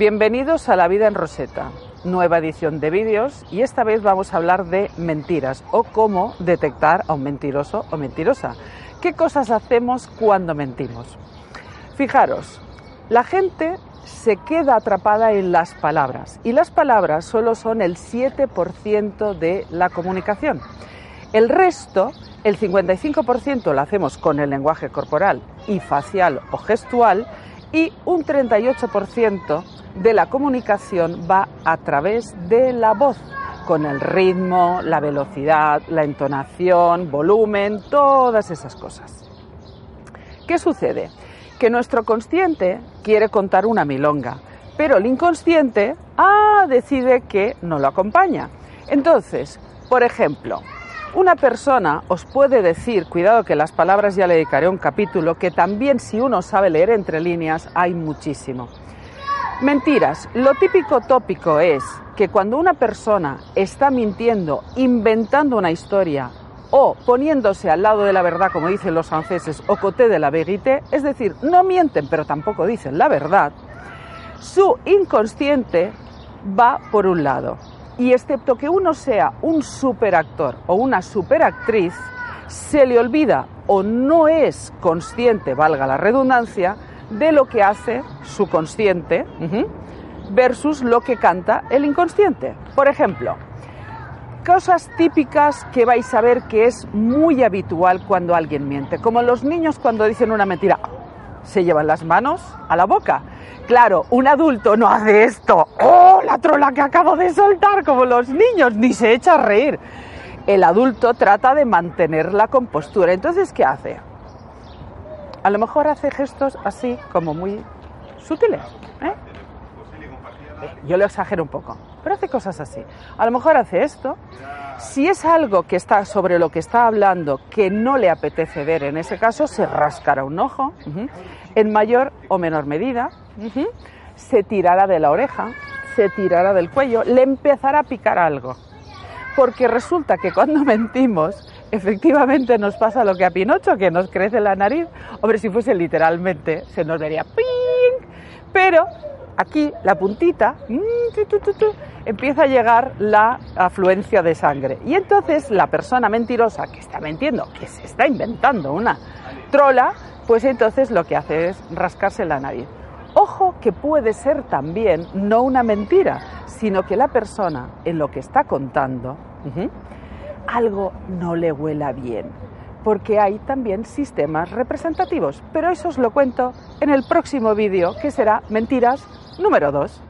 Bienvenidos a La Vida en Roseta, nueva edición de vídeos y esta vez vamos a hablar de mentiras o cómo detectar a un mentiroso o mentirosa. ¿Qué cosas hacemos cuando mentimos? Fijaros, la gente se queda atrapada en las palabras y las palabras solo son el 7% de la comunicación. El resto, el 55% lo hacemos con el lenguaje corporal y facial o gestual y un 38% de la comunicación va a través de la voz, con el ritmo, la velocidad, la entonación, volumen, todas esas cosas. ¿Qué sucede? Que nuestro consciente quiere contar una milonga, pero el inconsciente ah, decide que no lo acompaña. Entonces, por ejemplo, una persona os puede decir, cuidado que las palabras ya le dedicaré un capítulo, que también si uno sabe leer entre líneas hay muchísimo. Mentiras. Lo típico tópico es que cuando una persona está mintiendo, inventando una historia o poniéndose al lado de la verdad, como dicen los franceses, o coté de la vérité, es decir, no mienten pero tampoco dicen la verdad, su inconsciente va por un lado. Y excepto que uno sea un superactor o una superactriz, se le olvida o no es consciente, valga la redundancia, de lo que hace su consciente versus lo que canta el inconsciente. Por ejemplo, cosas típicas que vais a ver que es muy habitual cuando alguien miente, como los niños cuando dicen una mentira, se llevan las manos a la boca. Claro, un adulto no hace esto, ¡oh, la trola que acabo de soltar! como los niños, ni se echa a reír. El adulto trata de mantener la compostura. Entonces, ¿qué hace? A lo mejor hace gestos así como muy sutiles. ¿eh? Yo lo exagero un poco, pero hace cosas así. A lo mejor hace esto. Si es algo que está sobre lo que está hablando que no le apetece ver, en ese caso se rascará un ojo, en mayor o menor medida, se tirará de la oreja, se tirará del cuello, le empezará a picar algo. Porque resulta que cuando mentimos, efectivamente nos pasa lo que a Pinocho, que nos crece la nariz. Hombre, si fuese literalmente, se nos vería ¡ping! Pero aquí, la puntita, mm, empieza a llegar la afluencia de sangre. Y entonces la persona mentirosa que está mintiendo, que se está inventando una trola, pues entonces lo que hace es rascarse la nariz. Ojo que puede ser también no una mentira, sino que la persona en lo que está contando algo no le huela bien, porque hay también sistemas representativos. Pero eso os lo cuento en el próximo vídeo, que será Mentiras número 2.